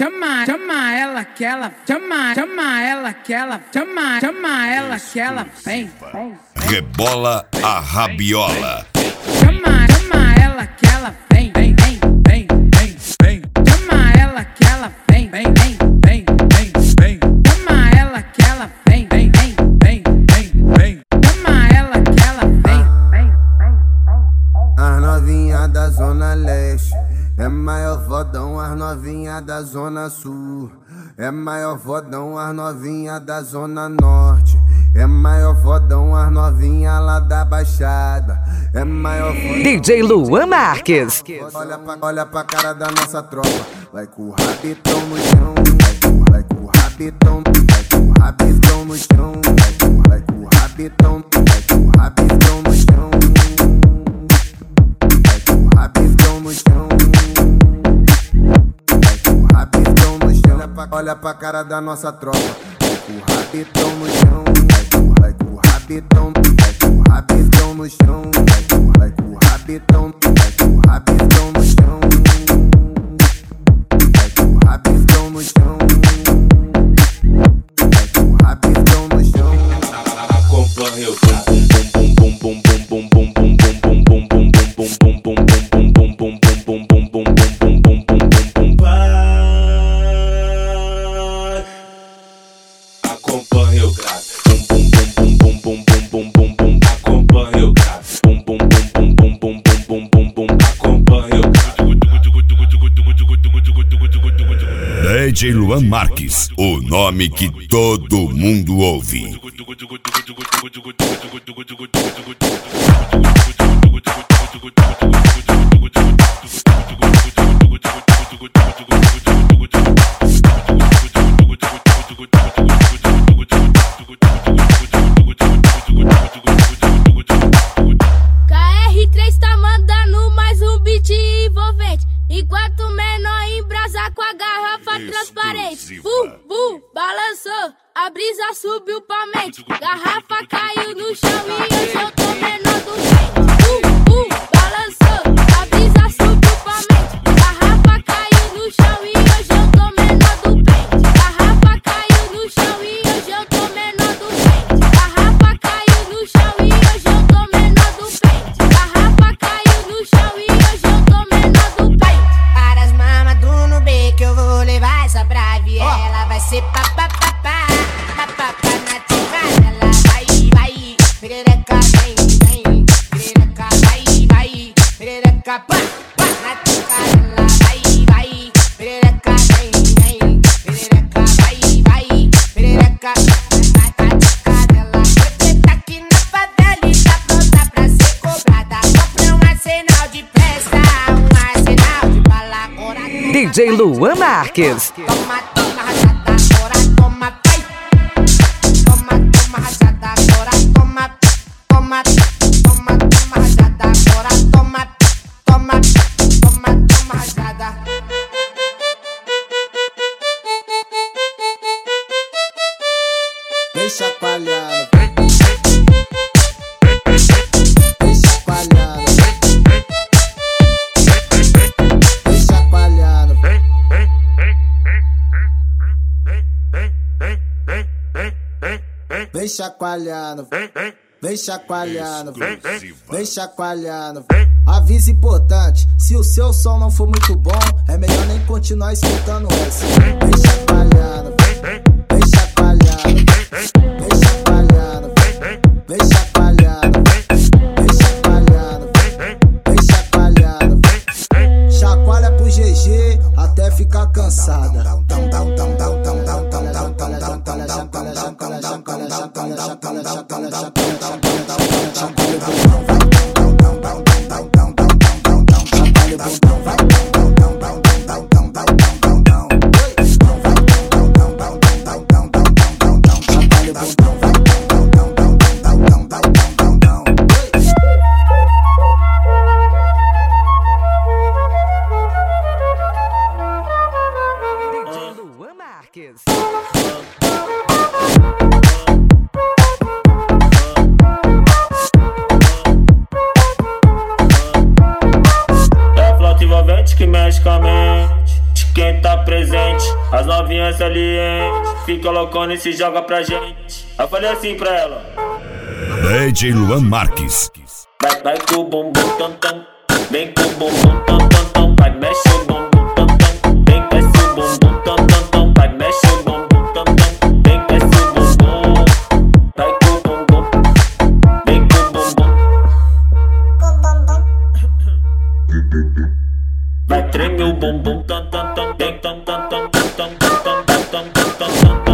Chama, chama ela que ela, chama, chama ela que ela, chama, chama ela que ela vem. Rebola a rabiola. Chama, chama ela que ela vem, vem, vem, vem, vem, vem. Chama ela que ela vem, vem, vem, vem, vem, vem. Chama ela que ela vem, vem, vem, vem, vem, vem. Chama ela que ela vem, vem, vem. As novinha da Zona Leste. É maior fodão as novinha da Zona Sul. É maior fodão as novinha da Zona Norte. É maior fodão as novinha lá da Baixada. É maior fodão. DJ Luan Marques. Olha pra, olha pra cara da nossa tropa. Vai com o rabitão no chão. Vai com, o rabitão. Vai com o rabitão no chão. Vai com, o rabitão. Vai com o rabitão no chão. Vai com o rabitão no chão. Olha pra, cara da nossa tropa. Vai com o rabitão no chão. Vai com, o rabitão. Vai com o rabitão no chão. Vai com, o rabitão. Vai com o rabitão no chão. DJ Luan Marques, o nome que todo mundo ouve. Garrafa transparente. Bu, bu, balançou, a brisa subiu pra mente. Garrafa caiu no chão e eu tô viela Vai ser papapá, papapá na tivadela Vai, vai, perereca vem, vem Perereca vai, vai, perereca pá, pá na tivadela Vai, vai, perereca vem, vem Perereca vai, vai, perereca na Você tá aqui na favela e tá pronta pra ser cobrada. Compre um arsenal de festa, um arsenal de bala DJ Luan Marques. Toma, Vem chacoalhando. Vem chacoalhando. Vem chacoalhando. Vem chacoalhando. Vem chacoalhando. Vem chacoalhando. Aviso importante: se o seu som não for muito bom, é melhor nem continuar escutando essa. Vem chacoalhando. Ficar cansada. Que mexe com a mente quem tá presente. As novinhas ali, hein? Fica loucona e se joga pra gente. Eu falei assim pra ela. DJ Luan Marques. Vai, vai com o bumbum tam tam. Vem com o bumbum tam tam tan, tan, tan.